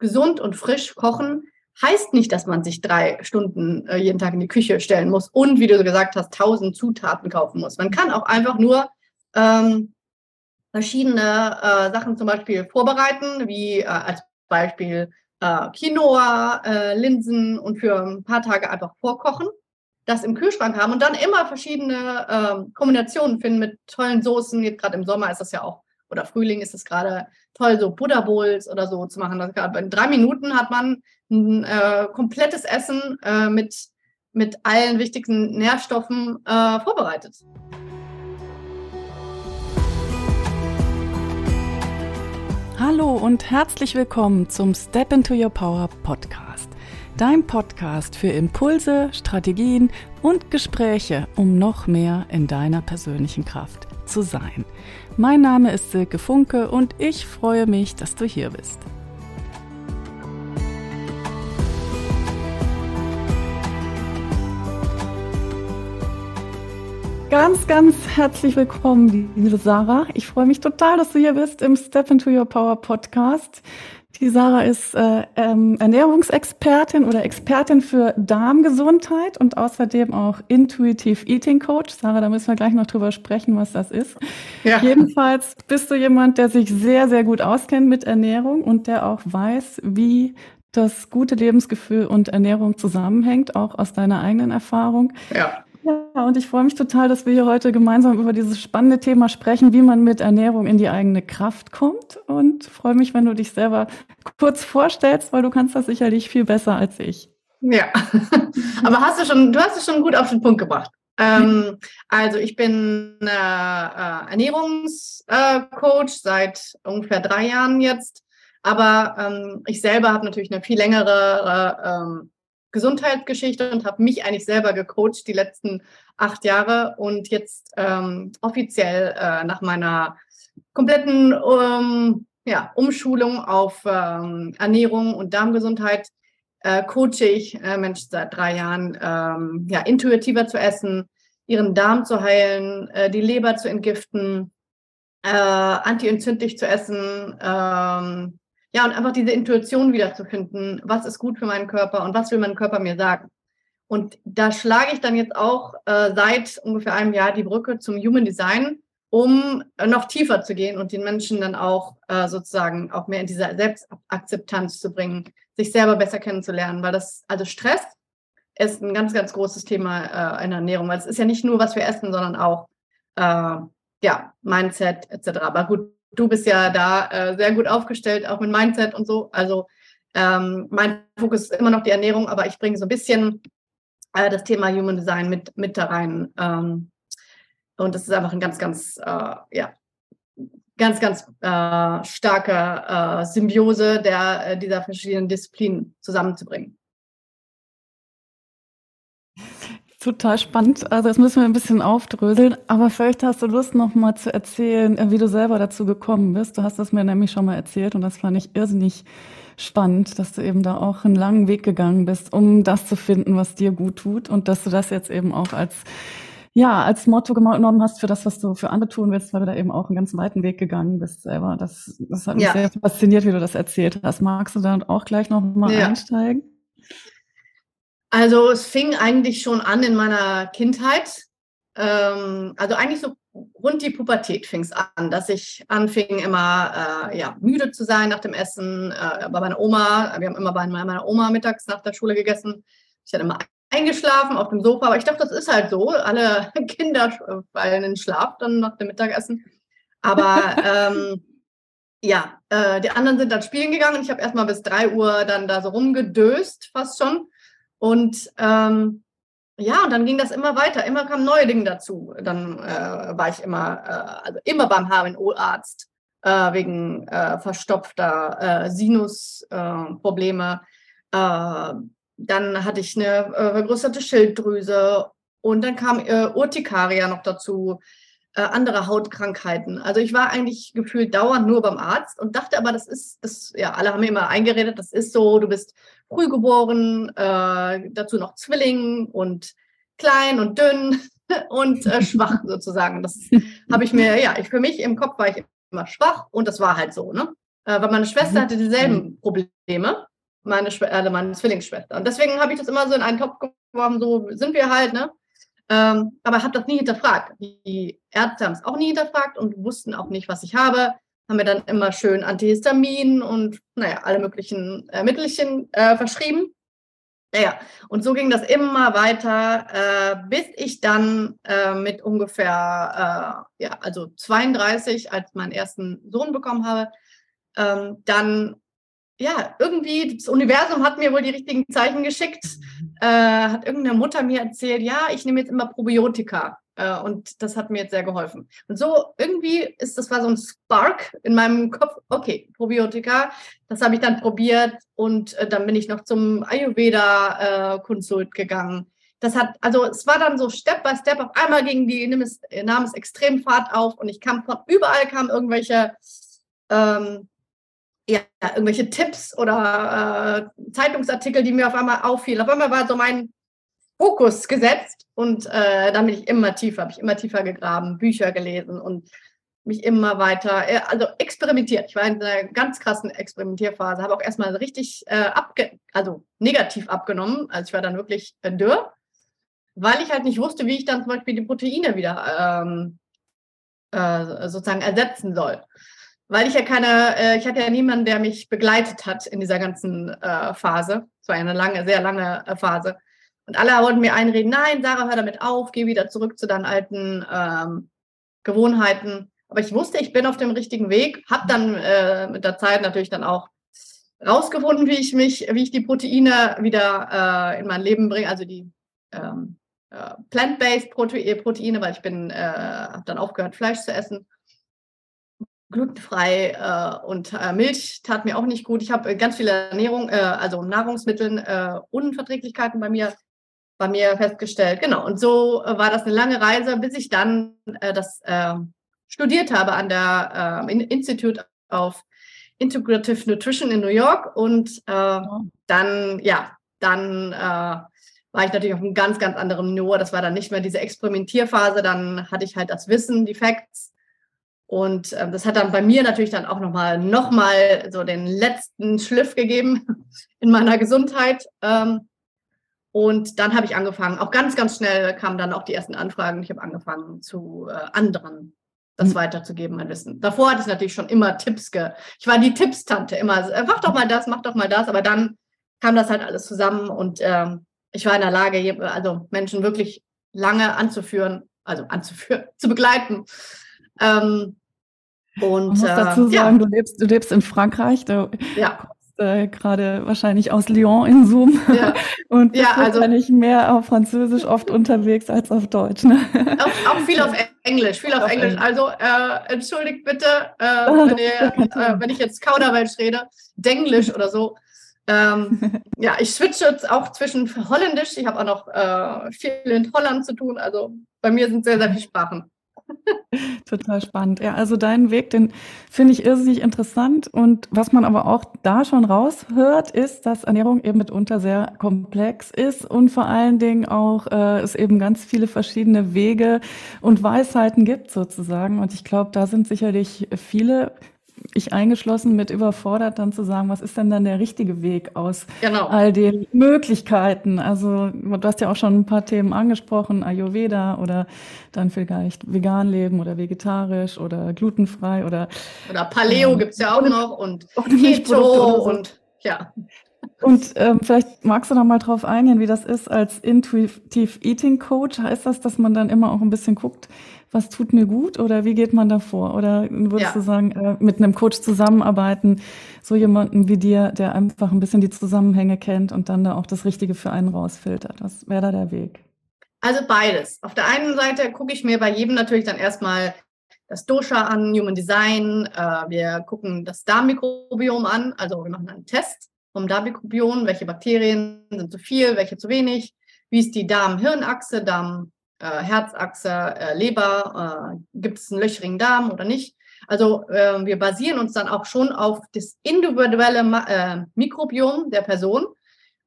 gesund und frisch kochen heißt nicht, dass man sich drei Stunden äh, jeden Tag in die Küche stellen muss und, wie du gesagt hast, tausend Zutaten kaufen muss. Man kann auch einfach nur ähm, verschiedene äh, Sachen zum Beispiel vorbereiten, wie äh, als Beispiel äh, Quinoa, äh, Linsen und für ein paar Tage einfach vorkochen, das im Kühlschrank haben und dann immer verschiedene äh, Kombinationen finden mit tollen Soßen. Jetzt gerade im Sommer ist das ja auch, oder Frühling ist es gerade toll, so Buddha Bowls oder so zu machen. In drei Minuten hat man ein äh, komplettes Essen äh, mit, mit allen wichtigsten Nährstoffen äh, vorbereitet. Hallo und herzlich willkommen zum Step into Your Power Podcast. Dein Podcast für Impulse, Strategien und Gespräche, um noch mehr in deiner persönlichen Kraft zu sein. Mein Name ist Silke Funke und ich freue mich, dass du hier bist. Ganz, ganz herzlich willkommen, liebe Sarah. Ich freue mich total, dass du hier bist im Step into Your Power Podcast. Die Sarah ist äh, ähm, Ernährungsexpertin oder Expertin für Darmgesundheit und außerdem auch Intuitive Eating Coach. Sarah, da müssen wir gleich noch drüber sprechen, was das ist. Ja. Jedenfalls bist du jemand, der sich sehr, sehr gut auskennt mit Ernährung und der auch weiß, wie das gute Lebensgefühl und Ernährung zusammenhängt, auch aus deiner eigenen Erfahrung. Ja. Ja, und ich freue mich total, dass wir hier heute gemeinsam über dieses spannende Thema sprechen, wie man mit Ernährung in die eigene Kraft kommt. Und freue mich, wenn du dich selber kurz vorstellst, weil du kannst das sicherlich viel besser als ich. Ja, aber hast du schon, du hast es schon gut auf den Punkt gebracht. Ähm, also ich bin äh, äh, Ernährungscoach seit ungefähr drei Jahren jetzt, aber ähm, ich selber habe natürlich eine viel längere äh, ähm, Gesundheitsgeschichte und habe mich eigentlich selber gecoacht die letzten acht Jahre und jetzt ähm, offiziell äh, nach meiner kompletten ähm, ja, Umschulung auf ähm, Ernährung und Darmgesundheit äh, coache ich äh, Menschen seit drei Jahren, ähm, ja, intuitiver zu essen, ihren Darm zu heilen, äh, die Leber zu entgiften, äh, antientzündlich zu essen, ähm, ja, und einfach diese Intuition wiederzufinden, was ist gut für meinen Körper und was will mein Körper mir sagen. Und da schlage ich dann jetzt auch äh, seit ungefähr einem Jahr die Brücke zum Human Design, um äh, noch tiefer zu gehen und den Menschen dann auch äh, sozusagen auch mehr in diese Selbstakzeptanz zu bringen, sich selber besser kennenzulernen, weil das, also Stress ist ein ganz, ganz großes Thema äh, in der Ernährung, weil es ist ja nicht nur, was wir essen, sondern auch, äh, ja, Mindset etc. Aber gut, du bist ja da äh, sehr gut aufgestellt, auch mit Mindset und so. Also ähm, mein Fokus ist immer noch die Ernährung, aber ich bringe so ein bisschen äh, das Thema Human Design mit, mit da rein. Ähm, und das ist einfach ein ganz, ganz, äh, ja, ganz, ganz äh, starke äh, Symbiose der, äh, dieser verschiedenen Disziplinen zusammenzubringen. Total spannend. Also das müssen wir ein bisschen aufdröseln. Aber vielleicht hast du Lust, noch mal zu erzählen, äh, wie du selber dazu gekommen bist. Du hast das mir nämlich schon mal erzählt und das fand ich irrsinnig spannend, dass du eben da auch einen langen Weg gegangen bist, um das zu finden, was dir gut tut und dass du das jetzt eben auch als ja, als Motto genommen hast für das, was du für andere tun willst, weil du da eben auch einen ganz weiten Weg gegangen bist selber. Das, das hat mich ja. sehr fasziniert, wie du das erzählt hast. Magst du da auch gleich noch mal ja. einsteigen? Also es fing eigentlich schon an in meiner Kindheit. Ähm, also eigentlich so rund die Pubertät fing es an, dass ich anfing immer äh, ja, müde zu sein nach dem Essen. Äh, bei meiner Oma, wir haben immer bei meiner Oma mittags nach der Schule gegessen. Ich hatte immer eingeschlafen auf dem Sofa, aber ich dachte, das ist halt so. Alle Kinder fallen in Schlaf dann nach dem Mittagessen. Aber ähm, ja, äh, die anderen sind dann spielen gegangen. Ich habe erstmal bis drei Uhr dann da so rumgedöst, fast schon. Und ähm, ja, und dann ging das immer weiter, immer kamen neue Dinge dazu. Dann äh, war ich immer, äh, also immer beim HNO-Arzt äh, wegen äh, verstopfter äh, Sinusprobleme. Äh, dann hatte ich eine vergrößerte Schilddrüse und dann kam Urtikaria noch dazu andere Hautkrankheiten. Also ich war eigentlich gefühlt dauernd nur beim Arzt und dachte aber, das ist, das, ja, alle haben mir immer eingeredet, das ist so, du bist früh geboren, äh, dazu noch Zwilling und klein und dünn und äh, schwach sozusagen. Das habe ich mir, ja, ich für mich im Kopf war ich immer schwach und das war halt so, ne? äh, weil meine Schwester mhm. hatte dieselben Probleme, meine, Schw äh, meine Zwillingsschwester. Und deswegen habe ich das immer so in einen Topf geworfen, so sind wir halt, ne? Ähm, aber habe das nie hinterfragt. Die Ärzte haben es auch nie hinterfragt und wussten auch nicht, was ich habe. Haben mir dann immer schön Antihistamin und naja, alle möglichen äh, Mittelchen äh, verschrieben. Naja, und so ging das immer weiter, äh, bis ich dann äh, mit ungefähr, äh, ja, also 32, als meinen ersten Sohn bekommen habe, ähm, dann, ja, irgendwie, das Universum hat mir wohl die richtigen Zeichen geschickt, mhm. äh, hat irgendeine Mutter mir erzählt, ja, ich nehme jetzt immer Probiotika. Äh, und das hat mir jetzt sehr geholfen. Und so irgendwie ist das war so ein Spark in meinem Kopf. Okay, Probiotika, das habe ich dann probiert und äh, dann bin ich noch zum Ayurveda-Konsult äh, gegangen. Das hat, also es war dann so Step by Step. Auf einmal ging die nahm es extrem Fahrt auf und ich kam von überall kamen irgendwelche ähm, ja, irgendwelche Tipps oder äh, Zeitungsartikel, die mir auf einmal auffielen. Auf einmal war so mein Fokus gesetzt und äh, dann bin ich immer tiefer, habe ich immer tiefer gegraben, Bücher gelesen und mich immer weiter, äh, also experimentiert. Ich war in einer ganz krassen Experimentierphase, habe auch erstmal richtig äh, abge also negativ abgenommen. Also ich war dann wirklich äh, dürr, weil ich halt nicht wusste, wie ich dann zum Beispiel die Proteine wieder ähm, äh, sozusagen ersetzen soll. Weil ich ja keine, äh, ich hatte ja niemanden, der mich begleitet hat in dieser ganzen äh, Phase. Es war eine lange, sehr lange Phase. Und alle wollten mir einreden, nein, Sarah, hör damit auf, geh wieder zurück zu deinen alten ähm, Gewohnheiten. Aber ich wusste, ich bin auf dem richtigen Weg, habe dann äh, mit der Zeit natürlich dann auch rausgefunden, wie ich mich, wie ich die Proteine wieder äh, in mein Leben bringe, also die ähm, äh, plant-based Proteine, weil ich bin, äh, habe dann aufgehört, Fleisch zu essen. Glutenfrei äh, und äh, Milch tat mir auch nicht gut. Ich habe ganz viele Ernährung, äh, also Nahrungsmitteln, äh, Unverträglichkeiten bei mir bei mir festgestellt. Genau. Und so äh, war das eine lange Reise, bis ich dann äh, das äh, studiert habe an der äh, Institute of Integrative Nutrition in New York. Und äh, dann, ja, dann äh, war ich natürlich auf einem ganz, ganz anderen Niveau. Das war dann nicht mehr diese Experimentierphase. Dann hatte ich halt das Wissen, die Facts. Und äh, das hat dann bei mir natürlich dann auch nochmal noch mal so den letzten Schliff gegeben in meiner Gesundheit. Ähm, und dann habe ich angefangen, auch ganz, ganz schnell kamen dann auch die ersten Anfragen. Ich habe angefangen, zu äh, anderen das mhm. weiterzugeben, mein Wissen. Davor hatte ich natürlich schon immer Tipps. Ge ich war die Tippstante, immer, äh, mach doch mal das, mach doch mal das. Aber dann kam das halt alles zusammen und äh, ich war in der Lage, also Menschen wirklich lange anzuführen, also anzuführen, zu begleiten. Ähm, und, Man muss dazu äh, sagen, ja. du, lebst, du lebst in Frankreich. Du ja äh, gerade wahrscheinlich aus Lyon in Zoom ja. und ja, also, wahrscheinlich mehr auf Französisch oft unterwegs als auf Deutsch. Ne? Auch, auch viel auf Englisch, viel auf, auf Englisch. Englisch. Also äh, entschuldigt bitte, äh, wenn, ihr, äh, wenn, ich jetzt Kauderwelsch rede, Denglisch oder so. Ähm, ja, ich switche jetzt auch zwischen Holländisch. Ich habe auch noch äh, viel in Holland zu tun. Also bei mir sind sehr, sehr viele Sprachen. Total spannend. Ja, also deinen Weg, den finde ich irrsinnig interessant. Und was man aber auch da schon raushört, ist, dass Ernährung eben mitunter sehr komplex ist und vor allen Dingen auch äh, es eben ganz viele verschiedene Wege und Weisheiten gibt sozusagen. Und ich glaube, da sind sicherlich viele ich eingeschlossen mit überfordert, dann zu sagen, was ist denn dann der richtige Weg aus genau. all den Möglichkeiten? Also du hast ja auch schon ein paar Themen angesprochen, Ayurveda oder dann vielleicht vegan leben oder vegetarisch oder glutenfrei oder oder Paleo ähm, gibt's ja auch noch und Keto und ja. Und ähm, vielleicht magst du noch mal drauf eingehen, wie das ist als Intuitive Eating Coach. Heißt das, dass man dann immer auch ein bisschen guckt, was tut mir gut oder wie geht man da vor? Oder würdest ja. du sagen, äh, mit einem Coach zusammenarbeiten, so jemanden wie dir, der einfach ein bisschen die Zusammenhänge kennt und dann da auch das Richtige für einen rausfiltert? Was wäre da der Weg? Also beides. Auf der einen Seite gucke ich mir bei jedem natürlich dann erstmal das Dosha an, Human Design. Äh, wir gucken das Darmmikrobiom an. Also wir machen einen Test vom Darmmikrobiom. Welche Bakterien sind zu viel, welche zu wenig? Wie ist die Darm-Hirnachse, Darm äh, äh, Leber, äh, gibt es einen löchrigen Darm oder nicht. Also äh, wir basieren uns dann auch schon auf das individuelle Mikrobiom der Person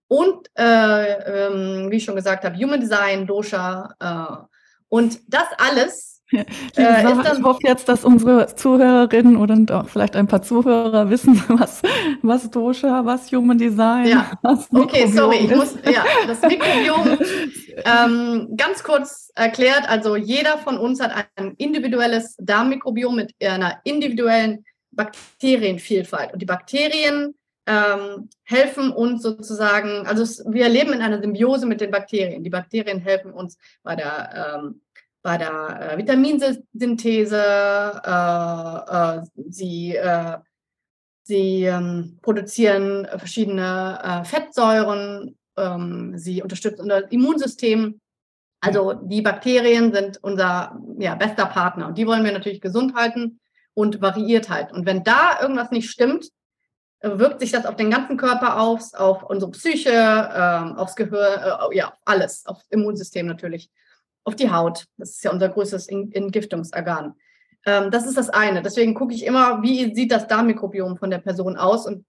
und, äh, ähm, wie ich schon gesagt habe, Human Design, Dosha. und das alles Äh, Sache, ich hoffe jetzt, dass unsere Zuhörerinnen und auch vielleicht ein paar Zuhörer wissen, was, was Dosha, was Human Design, ja. was Okay, sorry, ich muss, ja, das Mikrobiom ähm, ganz kurz erklärt. Also jeder von uns hat ein individuelles Darmmikrobiom mit einer individuellen Bakterienvielfalt. Und die Bakterien ähm, helfen uns sozusagen, also wir leben in einer Symbiose mit den Bakterien. Die Bakterien helfen uns bei der, ähm, bei der äh, Vitaminsynthese, äh, äh, sie, äh, sie ähm, produzieren verschiedene äh, Fettsäuren, ähm, sie unterstützen unser Immunsystem. Also die Bakterien sind unser ja, bester Partner und die wollen wir natürlich gesund halten und variiert halten. Und wenn da irgendwas nicht stimmt, wirkt sich das auf den ganzen Körper aus, auf unsere Psyche, äh, aufs Gehör, äh, ja, alles, aufs Immunsystem natürlich, auf die Haut. Das ist ja unser größtes Entgiftungsorgan. Ähm, das ist das eine. Deswegen gucke ich immer, wie sieht das Darmmikrobiom von der Person aus und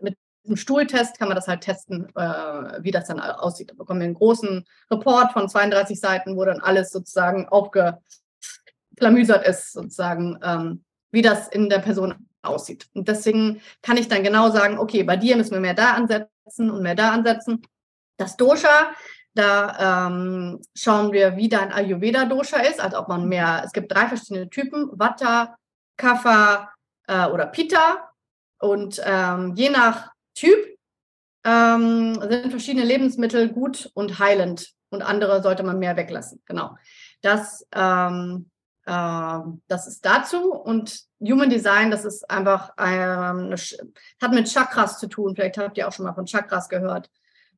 mit, einem Stuhltest kann man das halt testen, äh, wie das dann aussieht. Da bekommen wir einen großen Report von 32 Seiten, wo dann alles sozusagen aufgeklamüsert ist, sozusagen, ähm, wie das in der Person aussieht. Und deswegen kann ich dann genau sagen, okay, bei dir müssen wir mehr da ansetzen und mehr da ansetzen. Das Dosha, da ähm, schauen wir, wie dein Ayurveda-Dosha ist, also ob man mehr, es gibt drei verschiedene Typen, Vata, Kapha äh, oder Pitta. Und ähm, je nach Typ ähm, sind verschiedene Lebensmittel gut und heilend und andere sollte man mehr weglassen. Genau. Das ähm, ähm, das ist dazu. Und Human Design, das ist einfach, ähm, hat mit Chakras zu tun. Vielleicht habt ihr auch schon mal von Chakras gehört.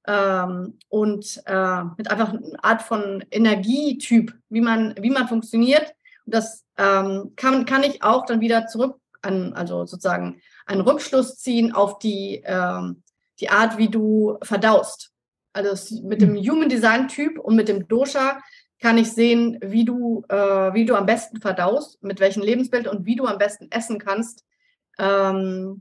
Ähm, und äh, mit einfach einer Art von Energietyp, wie man, wie man funktioniert. Und das ähm, kann, kann ich auch dann wieder zurück an, also sozusagen einen Rückschluss ziehen auf die, ähm, die Art, wie du verdaust. Also mit dem hm. Human Design Typ und mit dem Dosha kann ich sehen, wie du, äh, wie du am besten verdaust, mit welchem Lebensbild und wie du am besten essen kannst. Ähm,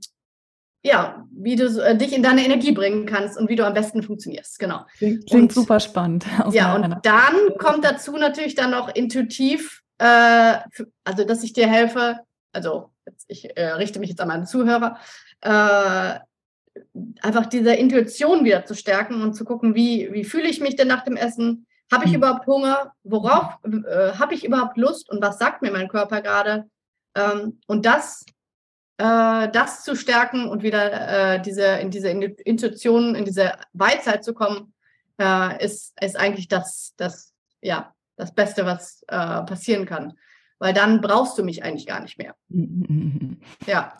ja, wie du äh, dich in deine Energie bringen kannst und wie du am besten funktionierst. Genau. Klingt, klingt und, super spannend. Ja, und dann kommt dazu natürlich dann noch intuitiv, äh, für, also dass ich dir helfe, also ich äh, richte mich jetzt an meine Zuhörer, äh, einfach diese Intuition wieder zu stärken und zu gucken, wie, wie fühle ich mich denn nach dem Essen? Habe ich hm. überhaupt Hunger? Worauf äh, habe ich überhaupt Lust? Und was sagt mir mein Körper gerade? Ähm, und das, äh, das zu stärken und wieder äh, diese, in diese Intuition, in diese Weisheit zu kommen, äh, ist, ist eigentlich das, das, ja, das Beste, was äh, passieren kann. Weil dann brauchst du mich eigentlich gar nicht mehr. Ja.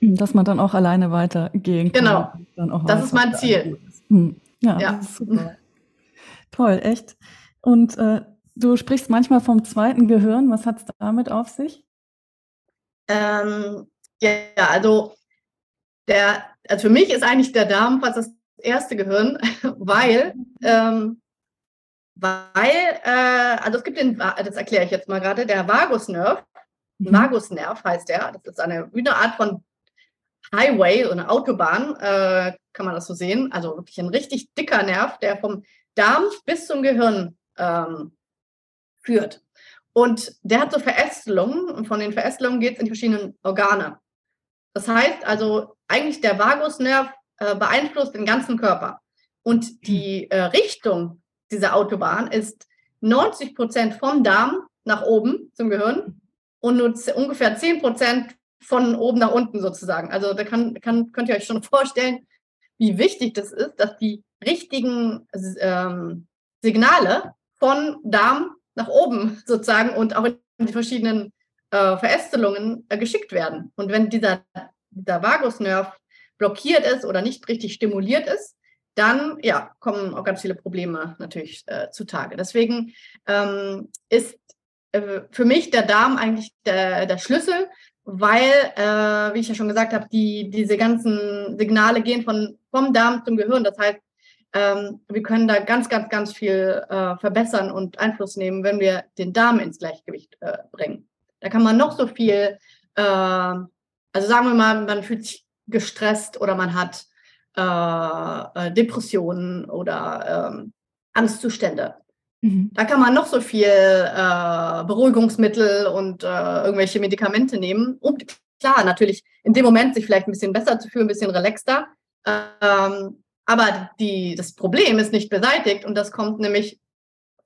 Dass man dann auch alleine weitergehen kann. Genau. das ist mein Ziel. Hm. Ja, ja. Super. Toll, echt. Und äh, du sprichst manchmal vom zweiten Gehirn. Was hat es damit auf sich? Ähm, ja, also, der, also für mich ist eigentlich der Darm fast das erste Gehirn, weil, ähm, weil, äh, also es gibt den, das erkläre ich jetzt mal gerade, der Vagusnerv, mhm. Vagusnerv heißt der, das ist eine, eine Art von Highway, so eine Autobahn, äh, kann man das so sehen, also wirklich ein richtig dicker Nerv, der vom Darm bis zum Gehirn ähm, führt. Und der hat so Verästelungen und von den Verästelungen geht es in die verschiedenen Organe. Das heißt also, eigentlich der Vagusnerv äh, beeinflusst den ganzen Körper. Und die äh, Richtung dieser Autobahn ist 90 Prozent vom Darm nach oben zum Gehirn und nur ungefähr 10 Prozent von oben nach unten sozusagen. Also da kann, kann, könnt ihr euch schon vorstellen, wie wichtig das ist, dass die richtigen ähm, Signale von Darm nach oben sozusagen und auch in die verschiedenen äh, Verästelungen äh, geschickt werden. Und wenn dieser, dieser Vagusnerv blockiert ist oder nicht richtig stimuliert ist, dann ja, kommen auch ganz viele Probleme natürlich äh, zutage. Deswegen ähm, ist äh, für mich der Darm eigentlich der, der Schlüssel, weil, äh, wie ich ja schon gesagt habe, die, diese ganzen Signale gehen von, vom Darm zum Gehirn. Das heißt, ähm, wir können da ganz, ganz, ganz viel äh, verbessern und Einfluss nehmen, wenn wir den Darm ins Gleichgewicht äh, bringen. Da kann man noch so viel, äh, also sagen wir mal, man fühlt sich gestresst oder man hat äh, äh, Depressionen oder ähm, Angstzustände. Mhm. Da kann man noch so viel äh, Beruhigungsmittel und äh, irgendwelche Medikamente nehmen, um klar natürlich in dem Moment sich vielleicht ein bisschen besser zu fühlen, ein bisschen relaxter. Ähm, aber die, das Problem ist nicht beseitigt und das kommt nämlich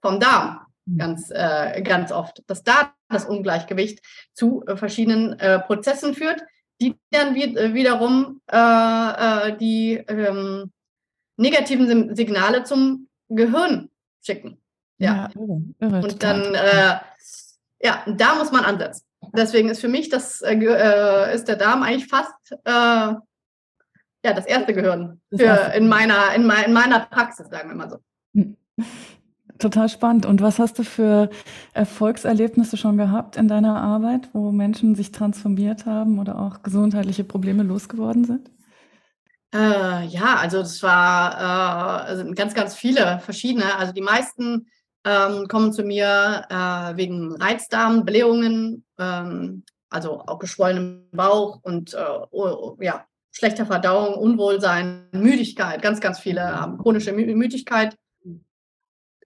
vom Darm mhm. ganz, äh, ganz oft, dass da das Ungleichgewicht zu äh, verschiedenen äh, Prozessen führt, die dann äh, wiederum äh, die ähm, negativen Signale zum Gehirn schicken. Ja, ja irre, irre, und dann, äh, ja, da muss man ansetzen. Deswegen ist für mich das, äh, äh, ist der Darm eigentlich fast äh, ja, das erste Gehirn für in, meiner, in, mein, in meiner Praxis, sagen wir mal so. Total spannend. Und was hast du für Erfolgserlebnisse schon gehabt in deiner Arbeit, wo Menschen sich transformiert haben oder auch gesundheitliche Probleme losgeworden sind? Äh, ja, also das war äh, ganz, ganz viele verschiedene. Also die meisten ähm, kommen zu mir äh, wegen Reizdarm, Blähungen, ähm, also auch geschwollenem Bauch und äh, ja, schlechter Verdauung, Unwohlsein, Müdigkeit. Ganz, ganz viele haben chronische Mü Müdigkeit.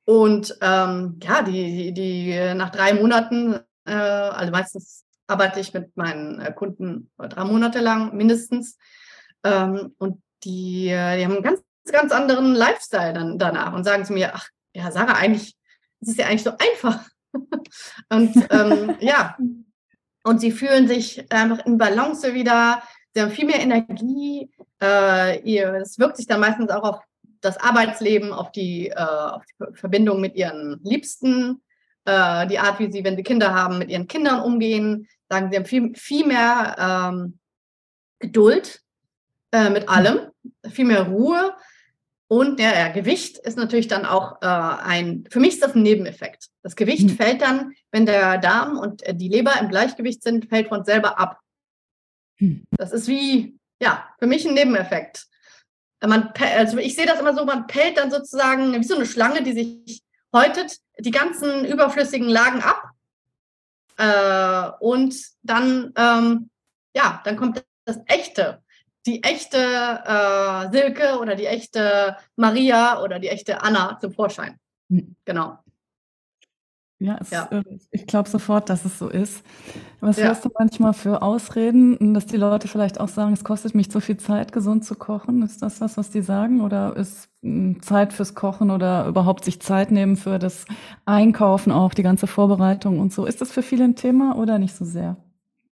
Und ähm, ja, die, die nach drei Monaten, äh, also meistens arbeite ich mit meinen äh, Kunden drei Monate lang mindestens. Ähm, und die, äh, die haben einen ganz, ganz anderen Lifestyle dann danach und sagen zu mir, ach ja, Sarah, eigentlich es ist ja eigentlich so einfach. und ähm, ja, und sie fühlen sich einfach in Balance wieder. Sie haben viel mehr Energie. Äh, es wirkt sich dann meistens auch auf das Arbeitsleben, auf die, äh, auf die Verbindung mit ihren Liebsten, äh, die Art, wie sie, wenn sie Kinder haben, mit ihren Kindern umgehen. Sagen sie haben viel, viel mehr ähm, Geduld äh, mit allem, viel mehr Ruhe. Und ja, ja, Gewicht ist natürlich dann auch äh, ein, für mich ist das ein Nebeneffekt. Das Gewicht mhm. fällt dann, wenn der Darm und äh, die Leber im Gleichgewicht sind, fällt von selber ab. Mhm. Das ist wie, ja, für mich ein Nebeneffekt. Man, also ich sehe das immer so, man pellt dann sozusagen wie so eine Schlange, die sich häutet, die ganzen überflüssigen Lagen ab. Äh, und dann, ähm, ja, dann kommt das Echte die echte äh, Silke oder die echte Maria oder die echte Anna zum Vorschein. Hm. Genau. Ja, es, ja. Äh, ich glaube sofort, dass es so ist. Was ja. hörst du manchmal für Ausreden, dass die Leute vielleicht auch sagen, es kostet mich zu viel Zeit, gesund zu kochen? Ist das das, was die sagen? Oder ist hm, Zeit fürs Kochen oder überhaupt sich Zeit nehmen für das Einkaufen auch, die ganze Vorbereitung und so? Ist das für viele ein Thema oder nicht so sehr?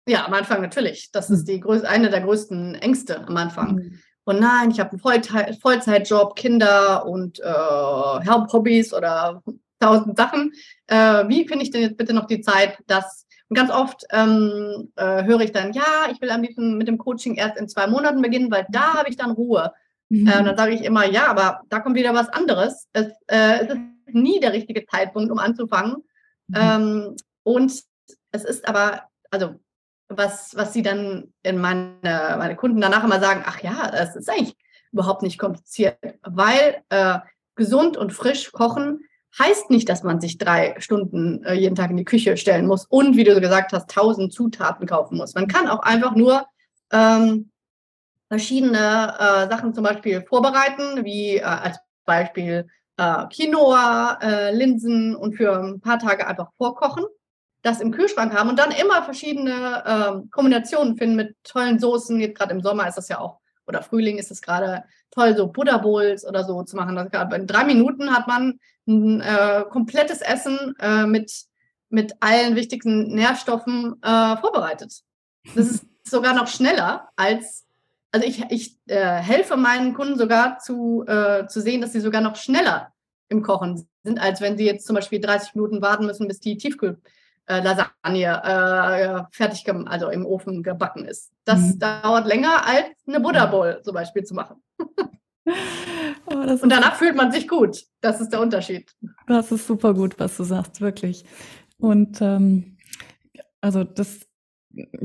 Ja, am Anfang natürlich. Das ist hm. die eine der größten Ängste am Anfang. Mhm. Und nein, ich habe einen Vollzeit Vollzeitjob, Kinder und äh, Hobbys oder tausend Sachen. Äh, wie finde ich denn jetzt bitte noch die Zeit, dass und ganz oft ähm, äh, höre ich dann, ja, ich will am liebsten mit dem Coaching erst in zwei Monaten beginnen, weil da habe ich dann Ruhe. Mhm. Äh, und dann sage ich immer, ja, aber da kommt wieder was anderes. Es, äh, es ist nie der richtige Zeitpunkt, um anzufangen. Mhm. Ähm, und es ist aber, also was, was sie dann in meine, meine Kunden danach immer sagen, ach ja, das ist eigentlich überhaupt nicht kompliziert, weil äh, gesund und frisch kochen heißt nicht, dass man sich drei Stunden äh, jeden Tag in die Küche stellen muss und, wie du gesagt hast, tausend Zutaten kaufen muss. Man kann auch einfach nur ähm, verschiedene äh, Sachen zum Beispiel vorbereiten, wie äh, als Beispiel äh, Quinoa, äh, Linsen und für ein paar Tage einfach vorkochen das im Kühlschrank haben und dann immer verschiedene ähm, Kombinationen finden mit tollen Soßen. Jetzt gerade im Sommer ist das ja auch, oder Frühling ist es gerade toll, so Buddha Bowls oder so zu machen. Das, in drei Minuten hat man ein äh, komplettes Essen äh, mit, mit allen wichtigsten Nährstoffen äh, vorbereitet. Das ist sogar noch schneller als, also ich, ich äh, helfe meinen Kunden sogar zu, äh, zu sehen, dass sie sogar noch schneller im Kochen sind, als wenn sie jetzt zum Beispiel 30 Minuten warten müssen, bis die Tiefkühl äh, Lasagne äh, fertig, also im Ofen gebacken ist. Das mhm. dauert länger als eine Buddha Bowl zum Beispiel zu machen. oh, und danach fühlt man sich gut. Das ist der Unterschied. Das ist super gut, was du sagst, wirklich. Und ähm, also das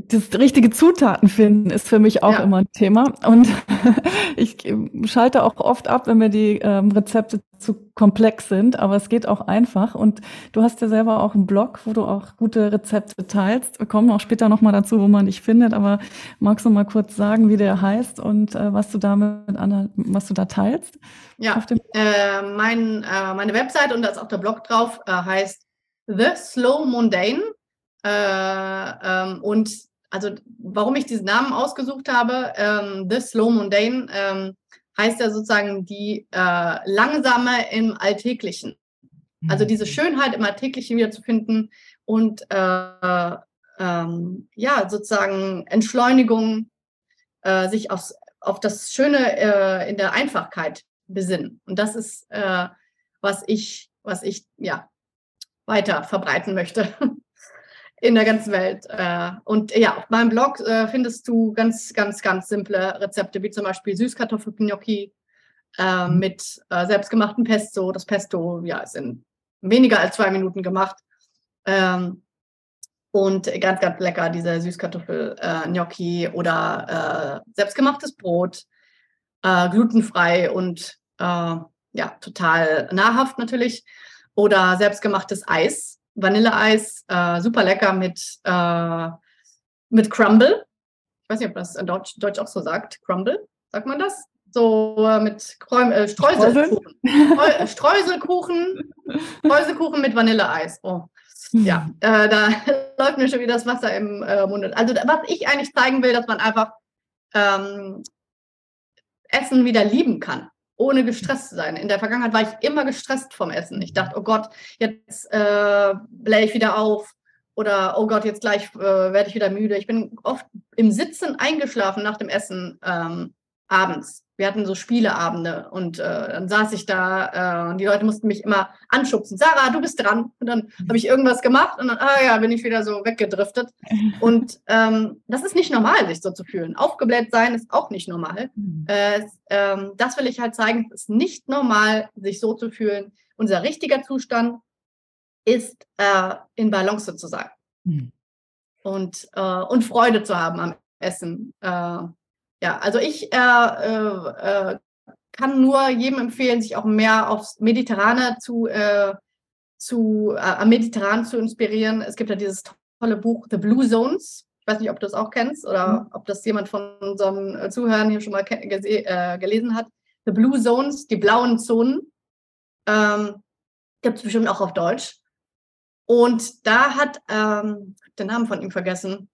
das richtige Zutaten finden ist für mich auch ja. immer ein Thema. Und ich schalte auch oft ab, wenn mir die ähm, Rezepte zu komplex sind, aber es geht auch einfach. Und du hast ja selber auch einen Blog, wo du auch gute Rezepte teilst. Wir kommen auch später nochmal dazu, wo man dich findet, aber magst du mal kurz sagen, wie der heißt und äh, was du damit was du da teilst? Ja, äh, mein, äh, meine Website und da ist auch der Blog drauf, äh, heißt The Slow Mundane. Äh, ähm, und also warum ich diesen Namen ausgesucht habe, ähm, The Slow Mundane, ähm, heißt ja sozusagen die äh, langsame im Alltäglichen. Also diese mhm. Schönheit im Alltäglichen wiederzufinden und äh, ähm, ja, sozusagen Entschleunigung, äh, sich aufs, auf das Schöne äh, in der Einfachkeit besinnen. Und das ist, äh, was ich, was ich ja weiter verbreiten möchte. in der ganzen Welt. Äh, und ja, auf meinem Blog äh, findest du ganz, ganz, ganz simple Rezepte, wie zum Beispiel Süßkartoffelgnocchi äh, mhm. mit selbstgemachten Pesto. Das Pesto ja, ist in weniger als zwei Minuten gemacht. Ähm, und ganz, ganz lecker, diese Süßkartoffel-Gnocchi oder selbstgemachtes Brot, glutenfrei und ja, total nahrhaft natürlich. Oder selbstgemachtes Eis Vanilleeis, äh, super lecker mit, äh, mit Crumble. Ich weiß nicht, ob das in Deutsch, Deutsch auch so sagt. Crumble, sagt man das? So äh, mit Kräum, äh, Streuselkuchen. Streu Streuselkuchen. Streuselkuchen mit Vanilleeis. Oh. Ja, äh, da läuft mir schon wieder das Wasser im äh, Mund. Also was ich eigentlich zeigen will, dass man einfach ähm, Essen wieder lieben kann ohne gestresst zu sein. In der Vergangenheit war ich immer gestresst vom Essen. Ich dachte, oh Gott, jetzt äh, blähe ich wieder auf oder oh Gott, jetzt gleich äh, werde ich wieder müde. Ich bin oft im Sitzen eingeschlafen nach dem Essen ähm, abends. Wir hatten so Spieleabende und äh, dann saß ich da äh, und die Leute mussten mich immer anschubsen. Sarah, du bist dran. Und dann habe ich irgendwas gemacht und dann, ah ja, bin ich wieder so weggedriftet. Und ähm, das ist nicht normal, sich so zu fühlen. Aufgebläht sein ist auch nicht normal. Mhm. Äh, ähm, das will ich halt zeigen. Es ist nicht normal, sich so zu fühlen. Unser richtiger Zustand ist äh, in Balance zu sein. Mhm. Und, äh, und Freude zu haben am Essen. Ja, also ich äh, äh, äh, kann nur jedem empfehlen, sich auch mehr aufs Mediterrane zu, äh, zu äh, am Mediterran zu inspirieren. Es gibt ja dieses tolle Buch The Blue Zones. Ich weiß nicht, ob du das auch kennst oder mhm. ob das jemand von unseren äh, Zuhörern hier schon mal äh, gelesen hat. The Blue Zones, die blauen Zonen. Ähm, gibt es bestimmt auch auf Deutsch. Und da hat ähm, den Namen von ihm vergessen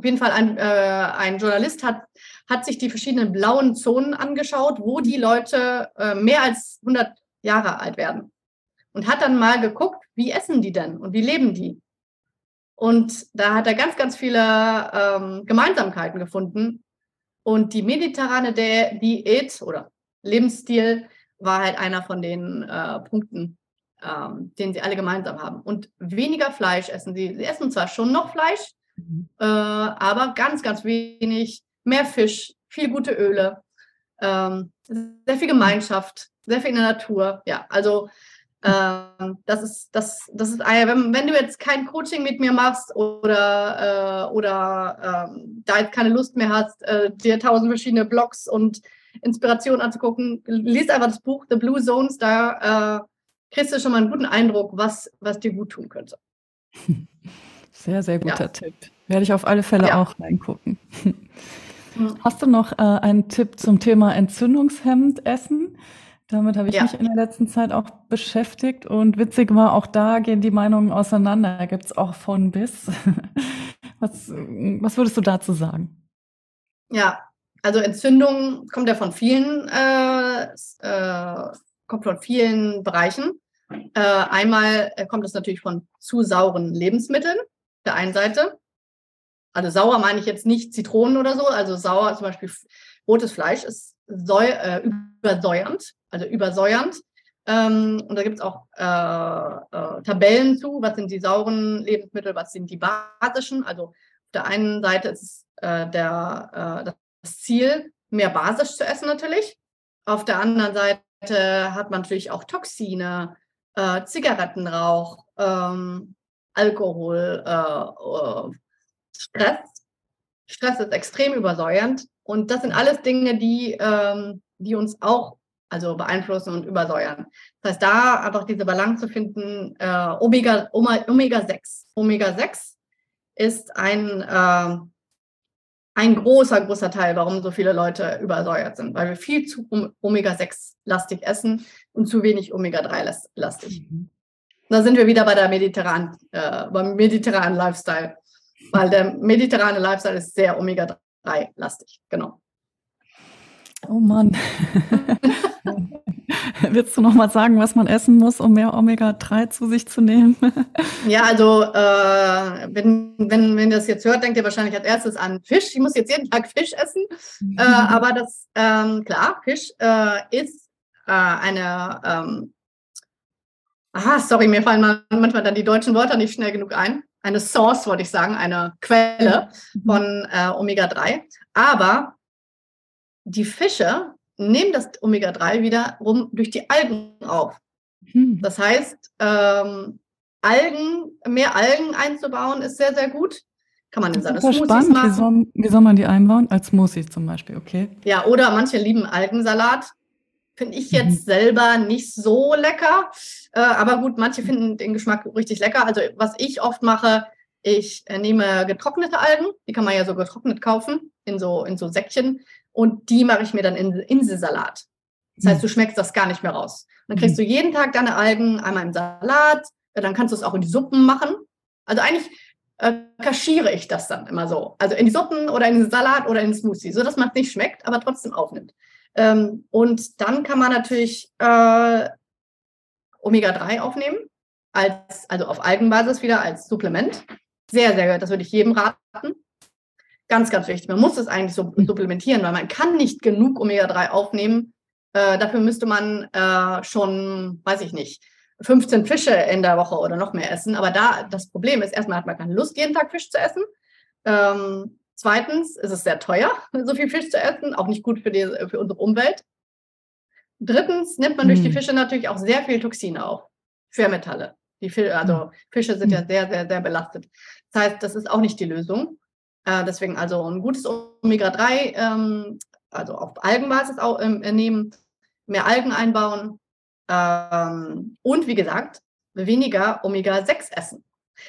auf jeden Fall ein, äh, ein Journalist hat, hat sich die verschiedenen blauen Zonen angeschaut, wo die Leute äh, mehr als 100 Jahre alt werden. Und hat dann mal geguckt, wie essen die denn und wie leben die. Und da hat er ganz, ganz viele ähm, Gemeinsamkeiten gefunden. Und die mediterrane Diät oder Lebensstil war halt einer von den äh, Punkten, ähm, den sie alle gemeinsam haben. Und weniger Fleisch essen sie. Sie essen zwar schon noch Fleisch, Mhm. Äh, aber ganz, ganz wenig, mehr Fisch, viel gute Öle, ähm, sehr viel Gemeinschaft, sehr viel in der Natur. Ja, also ähm, das ist, das, das ist, wenn, wenn du jetzt kein Coaching mit mir machst oder, äh, oder ähm, da jetzt keine Lust mehr hast, äh, dir tausend verschiedene Blogs und Inspirationen anzugucken, liest einfach das Buch The Blue Zones, da äh, kriegst du schon mal einen guten Eindruck, was, was dir gut tun könnte. Sehr, sehr guter ja. Tipp. Werde ich auf alle Fälle ja. auch reingucken. Hast du noch äh, einen Tipp zum Thema entzündungshemmend essen? Damit habe ich ja. mich in der letzten Zeit auch beschäftigt und witzig war, auch da gehen die Meinungen auseinander. Gibt es auch von bis. was, was würdest du dazu sagen? Ja, also Entzündung kommt ja von vielen, äh, äh, kommt von vielen Bereichen. Äh, einmal kommt es natürlich von zu sauren Lebensmitteln der einen Seite. Also sauer meine ich jetzt nicht Zitronen oder so. Also sauer, zum Beispiel rotes Fleisch ist säu äh, übersäuernd, also übersäuernd. Ähm, und da gibt es auch äh, äh, Tabellen zu, was sind die sauren Lebensmittel, was sind die basischen. Also auf der einen Seite ist es äh, der, äh, das Ziel, mehr basisch zu essen natürlich. Auf der anderen Seite hat man natürlich auch Toxine, äh, Zigarettenrauch, ähm, Alkohol, äh, äh, Stress, Stress ist extrem übersäuernd. Und das sind alles Dinge, die, ähm, die uns auch also beeinflussen und übersäuern. Das heißt, da einfach diese Balance zu finden, äh, Omega, Omega 6. Omega 6 ist ein, äh, ein großer, großer Teil, warum so viele Leute übersäuert sind, weil wir viel zu Omega 6 lastig essen und zu wenig Omega 3 lastig. Mhm. Da sind wir wieder bei der mediterranen, äh, beim mediterranen Lifestyle, weil der mediterrane Lifestyle ist sehr Omega 3 lastig, genau. Oh Mann. Willst du noch mal sagen, was man essen muss, um mehr Omega-3 zu sich zu nehmen? ja, also äh, wenn, wenn, wenn ihr das jetzt hört, denkt ihr wahrscheinlich als erstes an Fisch. Ich muss jetzt jeden Tag Fisch essen. Mhm. Äh, aber das, ähm, klar, Fisch äh, ist äh, eine, ähm, aha, sorry, mir fallen manchmal dann die deutschen Wörter nicht schnell genug ein. Eine Source, wollte ich sagen, eine Quelle mhm. von äh, Omega-3. Aber die Fische nehmen das Omega-3 wiederum durch die Algen auf. Hm. Das heißt, ähm, Algen, mehr Algen einzubauen, ist sehr, sehr gut. Kann man in seine Smoothies spannend. machen. Wie soll, wie soll man die einbauen? Als Smoothies zum Beispiel, okay. Ja, oder manche lieben Algensalat. Finde ich jetzt mhm. selber nicht so lecker. Äh, aber gut, manche finden den Geschmack richtig lecker. Also was ich oft mache, ich äh, nehme getrocknete Algen, die kann man ja so getrocknet kaufen, in so, in so Säckchen. Und die mache ich mir dann in Inselsalat. Das heißt, hm. du schmeckst das gar nicht mehr raus. dann kriegst hm. du jeden Tag deine Algen einmal im Salat. Dann kannst du es auch in die Suppen machen. Also eigentlich äh, kaschiere ich das dann immer so. Also in die Suppen oder in den Salat oder in den Smoothie, so dass man es nicht schmeckt, aber trotzdem aufnimmt. Ähm, und dann kann man natürlich äh, Omega-3 aufnehmen, als, also auf Algenbasis wieder als Supplement. Sehr, sehr gut. Das würde ich jedem raten. Ganz, ganz wichtig. Man muss es eigentlich so mhm. supplementieren, weil man kann nicht genug Omega-3 aufnehmen. Äh, dafür müsste man äh, schon, weiß ich nicht, 15 Fische in der Woche oder noch mehr essen. Aber da das Problem ist, erstmal hat man keine Lust, jeden Tag Fisch zu essen. Ähm, zweitens ist es sehr teuer, so viel Fisch zu essen, auch nicht gut für, die, für unsere Umwelt. Drittens nimmt man durch die mhm. Fische natürlich auch sehr viel Toxine auf, Schwermetalle. Die, also mhm. Fische sind ja sehr, sehr, sehr belastet. Das heißt, das ist auch nicht die Lösung. Äh, deswegen also ein gutes Omega-3, ähm, also auf Algenbasis auch, ähm, nehmen, mehr Algen einbauen ähm, und wie gesagt, weniger Omega-6 essen.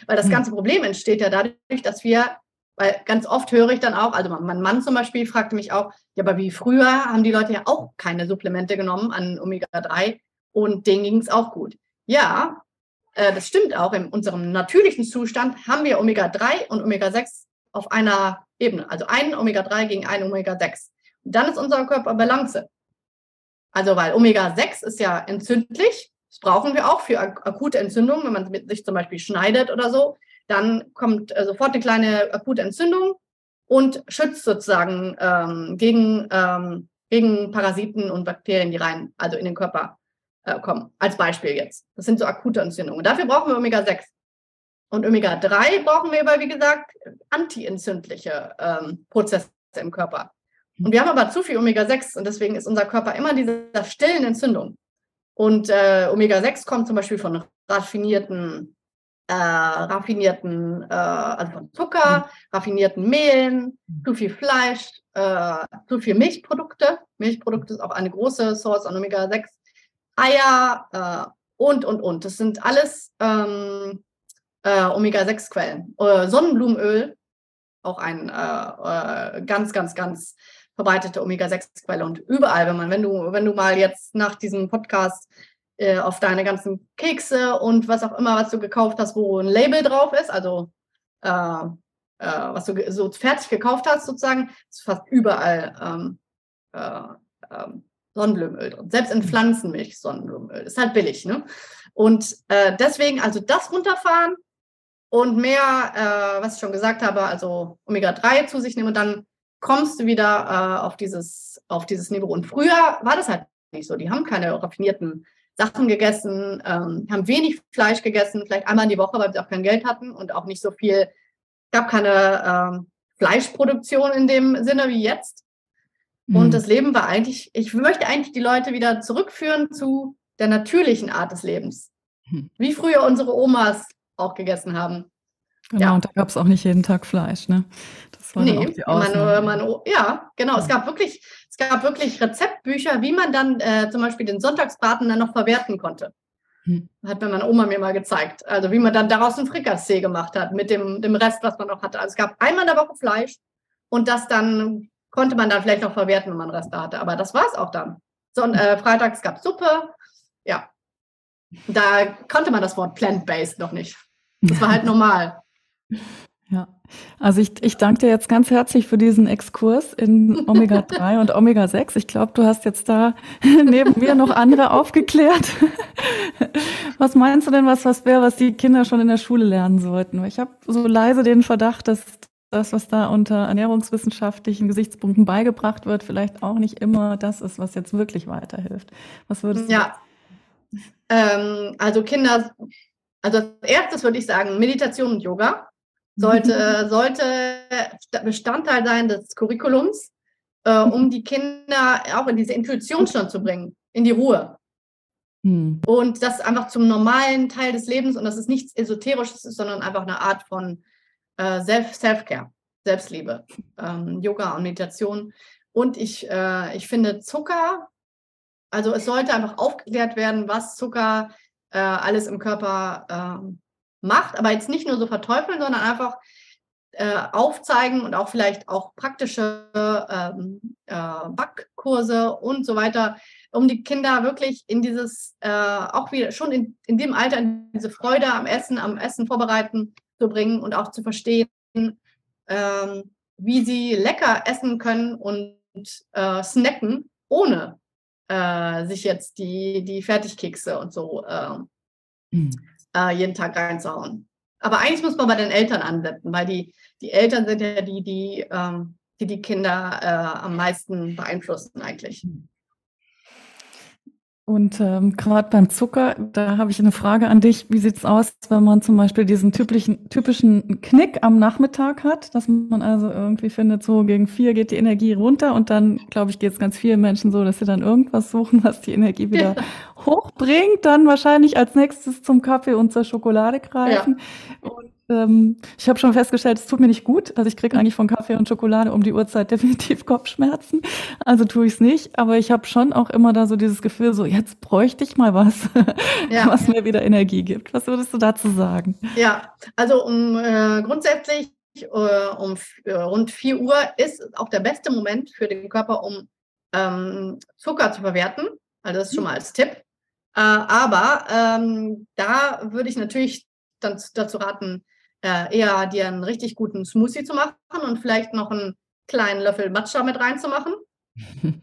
Weil das hm. ganze Problem entsteht ja dadurch, dass wir, weil ganz oft höre ich dann auch, also mein Mann zum Beispiel fragte mich auch, ja, aber wie früher haben die Leute ja auch keine Supplemente genommen an Omega-3 und denen ging es auch gut. Ja, äh, das stimmt auch. In unserem natürlichen Zustand haben wir Omega-3 und Omega-6 auf einer Ebene. Also ein Omega-3 gegen ein Omega-6. Und dann ist unser Körper Balance. Also weil Omega-6 ist ja entzündlich. Das brauchen wir auch für akute Entzündungen, wenn man sich zum Beispiel schneidet oder so. Dann kommt äh, sofort eine kleine akute Entzündung und schützt sozusagen ähm, gegen, ähm, gegen Parasiten und Bakterien, die rein, also in den Körper äh, kommen. Als Beispiel jetzt. Das sind so akute Entzündungen. Dafür brauchen wir Omega-6. Und Omega-3 brauchen wir aber, wie gesagt, antientzündliche ähm, Prozesse im Körper. Und wir haben aber zu viel Omega-6 und deswegen ist unser Körper immer dieser stillen Entzündung. Und äh, Omega-6 kommt zum Beispiel von raffinierten, äh, raffinierten, äh, also von Zucker, mhm. raffinierten Mehlen, mhm. zu viel Fleisch, äh, zu viel Milchprodukte. Milchprodukte ist auch eine große Source an Omega-6. Eier äh, und, und, und. Das sind alles ähm, äh, Omega-6-Quellen. Äh, Sonnenblumenöl, auch ein ganz, ganz, ganz verbreitete Omega-6-Quelle. Und überall, wenn man, wenn du, wenn du mal jetzt nach diesem Podcast äh, auf deine ganzen Kekse und was auch immer, was du gekauft hast, wo ein Label drauf ist, also äh, was du so fertig gekauft hast, sozusagen, ist fast überall ähm, ähm, Sonnenblumenöl drin. Selbst in Pflanzenmilch Sonnenblumenöl. Ist halt billig, ne? Und äh, deswegen also das runterfahren, und mehr, äh, was ich schon gesagt habe, also Omega-3 zu sich nehmen und dann kommst du wieder äh, auf, dieses, auf dieses Niveau. Und früher war das halt nicht so. Die haben keine raffinierten Sachen gegessen, ähm, haben wenig Fleisch gegessen, vielleicht einmal in die Woche, weil sie auch kein Geld hatten und auch nicht so viel, gab keine ähm, Fleischproduktion in dem Sinne wie jetzt. Mhm. Und das Leben war eigentlich, ich möchte eigentlich die Leute wieder zurückführen zu der natürlichen Art des Lebens. Mhm. Wie früher unsere Omas auch gegessen haben. Genau, ja. und da gab es auch nicht jeden Tag Fleisch, ne? Das war nee, auch die man, man, ja, genau. Es gab wirklich, es gab wirklich Rezeptbücher, wie man dann äh, zum Beispiel den Sonntagsbraten dann noch verwerten konnte. Hm. Hat mir meine Oma mir mal gezeigt. Also wie man dann daraus ein Frikassee gemacht hat mit dem, dem Rest, was man noch hatte. Also es gab einmal in der Woche Fleisch und das dann konnte man dann vielleicht noch verwerten, wenn man Reste hatte. Aber das war es auch dann. So, äh, freitags gab es Suppe. Ja. Da konnte man das Wort plant-based noch nicht. Das war halt normal. Ja, also ich, ich danke dir jetzt ganz herzlich für diesen Exkurs in Omega-3 und Omega-6. Ich glaube, du hast jetzt da neben mir noch andere aufgeklärt. Was meinst du denn, was was wäre, was die Kinder schon in der Schule lernen sollten? Ich habe so leise den Verdacht, dass das, was da unter ernährungswissenschaftlichen Gesichtspunkten beigebracht wird, vielleicht auch nicht immer das ist, was jetzt wirklich weiterhilft. Was würdest du Ja, ähm, also Kinder, also als erstes würde ich sagen, Meditation und Yoga sollte, sollte Bestandteil sein des Curriculums, äh, um die Kinder auch in diese Intuition schon zu bringen, in die Ruhe. Hm. Und das einfach zum normalen Teil des Lebens und das ist nichts Esoterisches, sondern einfach eine Art von äh, Self-Care, Selbstliebe, ähm, Yoga und Meditation. Und ich, äh, ich finde Zucker, also es sollte einfach aufgeklärt werden, was Zucker äh, alles im Körper äh, macht, aber jetzt nicht nur so verteufeln, sondern einfach äh, aufzeigen und auch vielleicht auch praktische ähm, äh, Backkurse und so weiter, um die Kinder wirklich in dieses, äh, auch wieder schon in, in dem Alter, in diese Freude am Essen, am Essen vorbereiten zu bringen und auch zu verstehen, ähm, wie sie lecker essen können und äh, snacken, ohne äh, sich jetzt die, die Fertigkekse und so mhm äh, jeden Tag reinzuhauen. Aber eigentlich muss man bei den Eltern ansetzen, weil die, die Eltern sind ja die, die, ähm, die, die Kinder äh, am meisten beeinflussen eigentlich. Und ähm, gerade beim Zucker, da habe ich eine Frage an dich. Wie sieht es aus, wenn man zum Beispiel diesen typischen, typischen Knick am Nachmittag hat, dass man also irgendwie findet, so gegen vier geht die Energie runter und dann, glaube ich, geht es ganz vielen Menschen so, dass sie dann irgendwas suchen, was die Energie wieder hochbringt, dann wahrscheinlich als nächstes zum Kaffee und zur Schokolade greifen. Ja. Und ähm, ich habe schon festgestellt, es tut mir nicht gut. Also ich kriege eigentlich von Kaffee und Schokolade um die Uhrzeit definitiv Kopfschmerzen. Also tue ich es nicht. Aber ich habe schon auch immer da so dieses Gefühl, so jetzt bräuchte ich mal was, ja. was mir wieder Energie gibt. Was würdest du dazu sagen? Ja, also um äh, grundsätzlich äh, um äh, rund 4 Uhr ist auch der beste Moment für den Körper, um ähm, Zucker zu verwerten. Also das ist schon mal als Tipp. Äh, aber ähm, da würde ich natürlich dann dazu raten, äh, eher dir einen richtig guten Smoothie zu machen und vielleicht noch einen kleinen Löffel Matcha mit reinzumachen.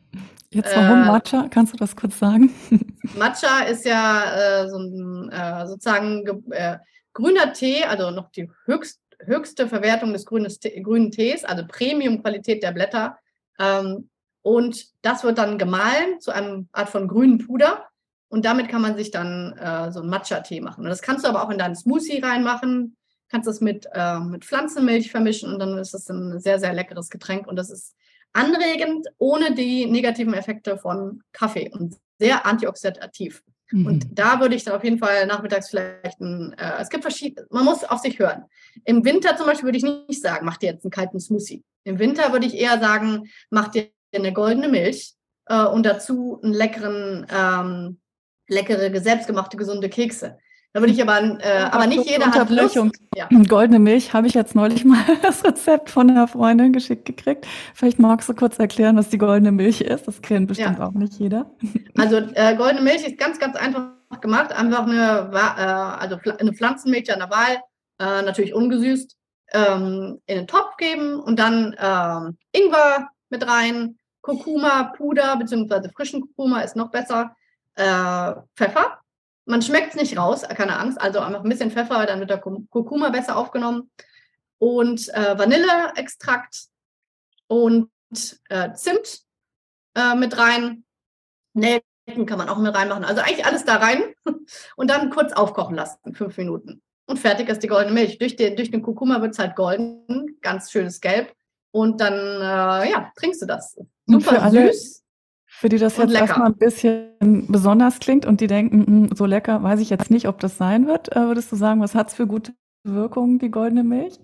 Jetzt warum äh, Matcha? Kannst du das kurz sagen? Matcha ist ja äh, so ein äh, sozusagen äh, grüner Tee, also noch die höchst, höchste Verwertung des grünes, grünen Tees, also Premium-Qualität der Blätter. Ähm, und das wird dann gemahlen zu einem Art von grünen Puder. Und damit kann man sich dann äh, so einen Matcha-Tee machen. Und das kannst du aber auch in deinen Smoothie reinmachen kannst das mit, äh, mit Pflanzenmilch vermischen und dann ist das ein sehr, sehr leckeres Getränk. Und das ist anregend, ohne die negativen Effekte von Kaffee und sehr antioxidativ. Mhm. Und da würde ich dann auf jeden Fall nachmittags vielleicht ein, äh, es gibt verschiedene, man muss auf sich hören. Im Winter zum Beispiel würde ich nicht sagen, mach dir jetzt einen kalten Smoothie. Im Winter würde ich eher sagen, mach dir eine goldene Milch äh, und dazu einen leckeren, ähm, leckere, selbstgemachte, gesunde Kekse. Da würde ich aber, äh, aber nicht jeder hat Lust. Ja. Goldene Milch habe ich jetzt neulich mal das Rezept von einer Freundin geschickt gekriegt. Vielleicht magst du kurz erklären, was die goldene Milch ist. Das kennt bestimmt ja. auch nicht jeder. Also äh, goldene Milch ist ganz, ganz einfach gemacht. Einfach eine, äh, also eine Pflanzenmilch an der Wahl, äh, natürlich ungesüßt, ähm, in den Topf geben und dann ähm, Ingwer mit rein, Kurkuma, Puder, beziehungsweise frischen Kurkuma ist noch besser, äh, Pfeffer man schmeckt es nicht raus, keine Angst. Also einfach ein bisschen Pfeffer, dann wird der Kurkuma besser aufgenommen. Und äh, Vanilleextrakt und äh, Zimt äh, mit rein. Nelken kann man auch mit reinmachen. Also eigentlich alles da rein und dann kurz aufkochen lassen, fünf Minuten. Und fertig ist die goldene Milch. Durch den, durch den Kurkuma wird es halt golden, ganz schönes Gelb. Und dann, äh, ja, trinkst du das. Super süß. Für die das jetzt erstmal ein bisschen besonders klingt und die denken, hm, so lecker, weiß ich jetzt nicht, ob das sein wird, äh, würdest du sagen, was hat es für gute Wirkungen, die goldene Milch?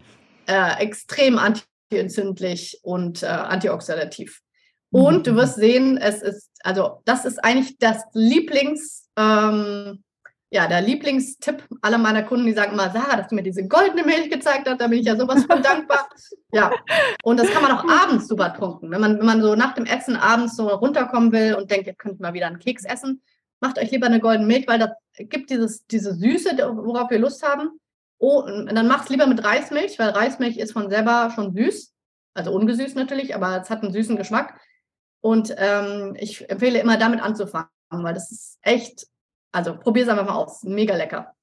Äh, extrem antientzündlich und äh, antioxidativ. Und du mhm. wirst sehen, es ist, also das ist eigentlich das Lieblings, ähm, ja, der Lieblingstipp aller meiner Kunden, die sagen immer, Sarah, dass du mir diese goldene Milch gezeigt hast, da bin ich ja sowas von dankbar. Ja, und das kann man auch abends super trunken. Wenn man, wenn man so nach dem Essen abends so runterkommen will und denkt, ihr könnt mal wieder einen Keks essen, macht euch lieber eine goldene Milch, weil das gibt dieses, diese Süße, worauf wir Lust haben. Oh, und dann macht es lieber mit Reismilch, weil Reismilch ist von selber schon süß. Also ungesüßt natürlich, aber es hat einen süßen Geschmack. Und ähm, ich empfehle immer damit anzufangen, weil das ist echt also probier es einfach mal aus. Mega lecker.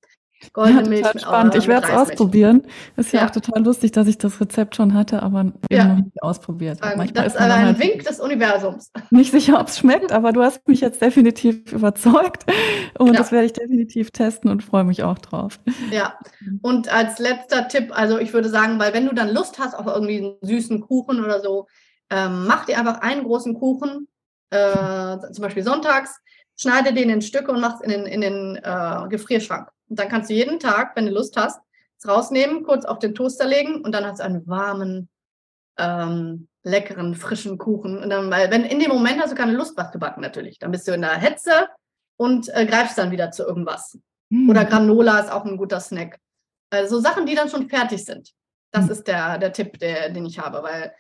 Goldene ja, Milch total spannend. ich werde es ausprobieren. Ist ja, ja, auch total lustig, dass ich das Rezept schon hatte, aber ja. noch nicht ausprobiert. Ähm, das ist ein halt Wink des Universums. Nicht sicher, ob es schmeckt, aber du hast mich jetzt definitiv überzeugt und ja. das werde ich definitiv testen und freue mich auch drauf. Ja, und als letzter Tipp, also ich würde sagen, weil wenn du dann Lust hast auf irgendwie einen süßen Kuchen oder so, ähm, mach dir einfach einen großen Kuchen, äh, zum Beispiel sonntags, schneide den in Stücke und mach es in den, in den äh, Gefrierschrank. Und dann kannst du jeden Tag, wenn du Lust hast, es rausnehmen, kurz auf den Toaster legen und dann hast du einen warmen, ähm, leckeren, frischen Kuchen. Und dann, weil, wenn in dem Moment hast du keine Lust, was zu backen natürlich. Dann bist du in der Hetze und äh, greifst dann wieder zu irgendwas. Mhm. Oder Granola ist auch ein guter Snack. Also Sachen, die dann schon fertig sind. Das mhm. ist der, der Tipp, der, den ich habe, weil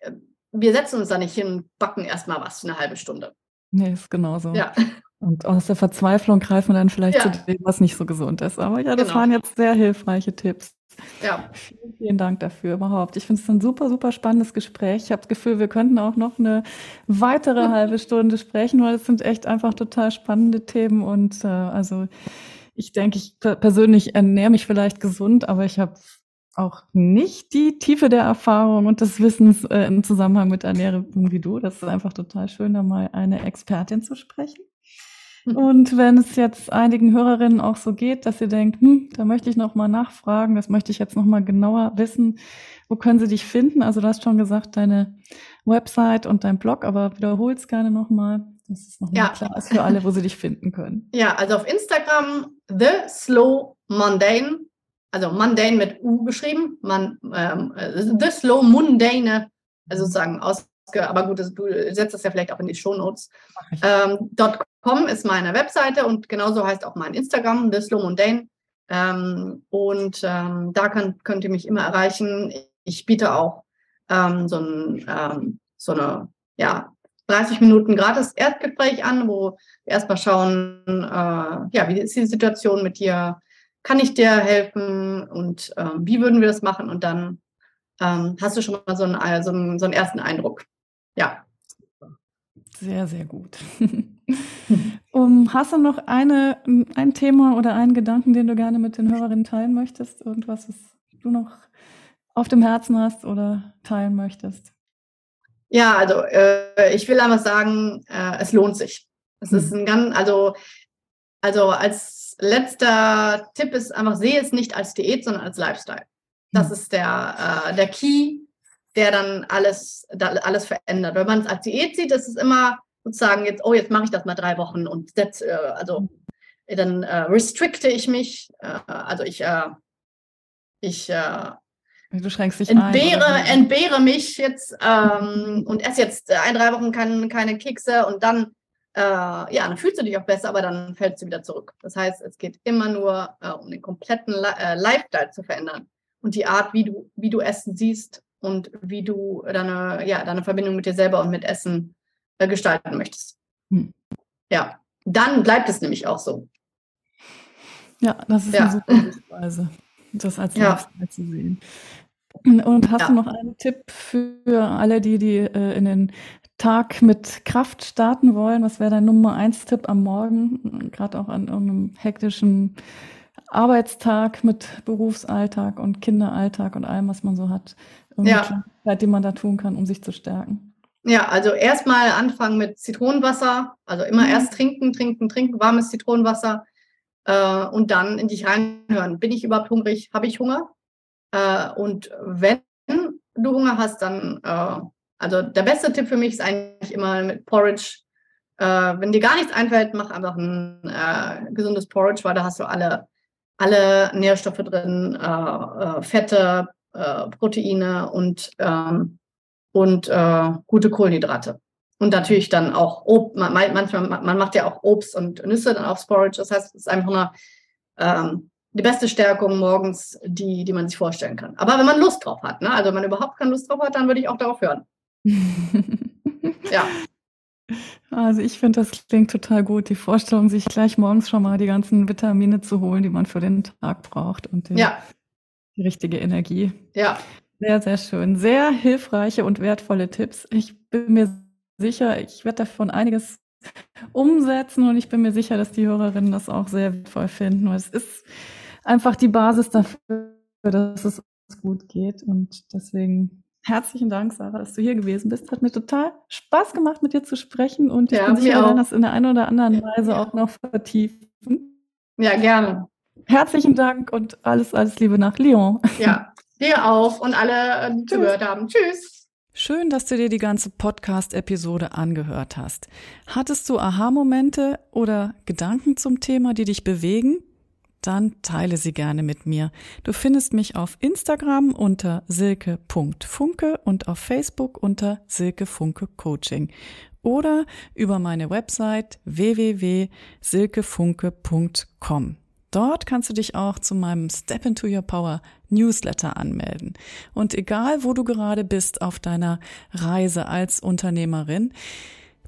äh, wir setzen uns da nicht hin und backen erstmal was für eine halbe Stunde. Nee, ist genauso. Ja. Und aus der Verzweiflung greifen wir dann vielleicht ja. zu dem, was nicht so gesund ist. Aber ja, das genau. waren jetzt sehr hilfreiche Tipps. Ja. Vielen, vielen Dank dafür überhaupt. Ich finde es ein super, super spannendes Gespräch. Ich habe das Gefühl, wir könnten auch noch eine weitere halbe Stunde sprechen, weil es sind echt einfach total spannende Themen. Und äh, also ich denke, ich persönlich ernähre mich vielleicht gesund, aber ich habe auch nicht die Tiefe der Erfahrung und des Wissens äh, im Zusammenhang mit Ernährung wie du. Das ist einfach total schön, da mal eine Expertin zu sprechen. Hm. Und wenn es jetzt einigen Hörerinnen auch so geht, dass sie denken, hm, da möchte ich noch mal nachfragen, das möchte ich jetzt noch mal genauer wissen, wo können sie dich finden? Also du hast schon gesagt, deine Website und dein Blog, aber wiederhol es gerne noch mal, dass es noch mal ja. klar ist für alle, wo sie dich finden können. Ja, also auf Instagram The Slow Mundane also mundane mit U geschrieben, man, ähm, the slow mundane, also sozusagen aus, aber gut, du setzt das ja vielleicht auch in die Shownotes. Ähm, .com ist meine Webseite und genauso heißt auch mein Instagram, the slow mundane. Ähm, und ähm, da kann, könnt ihr mich immer erreichen. Ich biete auch ähm, so, ein, ähm, so eine, ja, 30 Minuten gratis Erdgespräch an, wo wir erstmal schauen, äh, ja, wie ist die Situation mit dir? Kann ich dir helfen und ähm, wie würden wir das machen? Und dann ähm, hast du schon mal so einen, also so einen ersten Eindruck. Ja. Sehr, sehr gut. um, hast du noch eine, ein Thema oder einen Gedanken, den du gerne mit den Hörerinnen teilen möchtest? Irgendwas, was du noch auf dem Herzen hast oder teilen möchtest? Ja, also äh, ich will einfach sagen, äh, es lohnt sich. Es hm. ist ein ganz, also, also als letzter Tipp ist einfach, sehe es nicht als Diät, sondern als Lifestyle. Das hm. ist der, äh, der Key, der dann alles, da, alles verändert. Wenn man es als Diät sieht, ist es immer sozusagen jetzt, oh, jetzt mache ich das mal drei Wochen und setz, äh, also dann äh, restricte ich mich, äh, also ich, äh, ich äh, Du schränkst dich entbehre, ein, entbehre mich jetzt ähm, und esse jetzt ein, drei Wochen kein, keine Kekse und dann äh, ja, dann fühlst du dich auch besser, aber dann fällst du wieder zurück. Das heißt, es geht immer nur äh, um den kompletten äh, Lifestyle zu verändern und die Art, wie du, wie du Essen siehst und wie du deine, ja, deine Verbindung mit dir selber und mit Essen äh, gestalten möchtest. Hm. Ja, dann bleibt es nämlich auch so. Ja, das ist ja. eine super Weise, das als ja. Lifestyle zu sehen. Und hast ja. du noch einen Tipp für alle, die, die äh, in den Tag mit Kraft starten wollen, was wäre dein Nummer eins Tipp am Morgen, gerade auch an irgendeinem hektischen Arbeitstag mit Berufsalltag und Kinderalltag und allem, was man so hat, ja. Zeit, die man da tun kann, um sich zu stärken? Ja, also erstmal anfangen mit Zitronenwasser, also immer mhm. erst trinken, trinken, trinken, warmes Zitronenwasser äh, und dann in dich reinhören. Bin ich überhaupt hungrig? Habe ich Hunger? Äh, und wenn du Hunger hast, dann äh, also der beste Tipp für mich ist eigentlich immer mit Porridge. Äh, wenn dir gar nichts einfällt, mach einfach ein äh, gesundes Porridge, weil da hast du alle alle Nährstoffe drin, äh, äh, Fette, Proteine und, ähm, und gute Kohlenhydrate. Und natürlich dann auch Obst, man, manchmal, man macht ja auch Obst und Nüsse dann aufs Porridge. Das heißt, es ist einfach eine, ähm, die beste Stärkung morgens, die, die man sich vorstellen kann. Aber wenn man Lust drauf hat, ne? also wenn man überhaupt keine Lust drauf hat, dann würde ich auch darauf hören. ja. Also ich finde, das klingt total gut, die Vorstellung, sich gleich morgens schon mal die ganzen Vitamine zu holen, die man für den Tag braucht und den, ja. die richtige Energie. Ja. Sehr, sehr schön. Sehr hilfreiche und wertvolle Tipps. Ich bin mir sicher, ich werde davon einiges umsetzen und ich bin mir sicher, dass die Hörerinnen das auch sehr wertvoll finden, weil es ist einfach die Basis dafür, dass es gut geht und deswegen Herzlichen Dank, Sarah, dass du hier gewesen bist. Hat mir total Spaß gemacht, mit dir zu sprechen und ich ja, bin sicher, wir werden das in der einen oder anderen Weise ja. auch noch vertiefen. Ja, gerne. Herzlichen Dank und alles, alles Liebe nach Lyon. Ja, dir auch und alle, die zugehört haben. Tschüss. Schön, dass du dir die ganze Podcast-Episode angehört hast. Hattest du Aha-Momente oder Gedanken zum Thema, die dich bewegen? Dann teile sie gerne mit mir. Du findest mich auf Instagram unter silke.funke und auf Facebook unter Silke Funke Coaching oder über meine Website www.silkefunke.com. Dort kannst du dich auch zu meinem Step into Your Power Newsletter anmelden. Und egal, wo du gerade bist auf deiner Reise als Unternehmerin,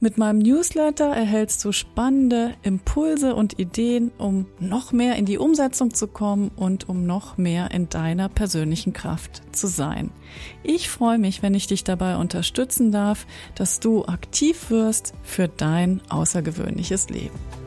mit meinem Newsletter erhältst du spannende Impulse und Ideen, um noch mehr in die Umsetzung zu kommen und um noch mehr in deiner persönlichen Kraft zu sein. Ich freue mich, wenn ich dich dabei unterstützen darf, dass du aktiv wirst für dein außergewöhnliches Leben.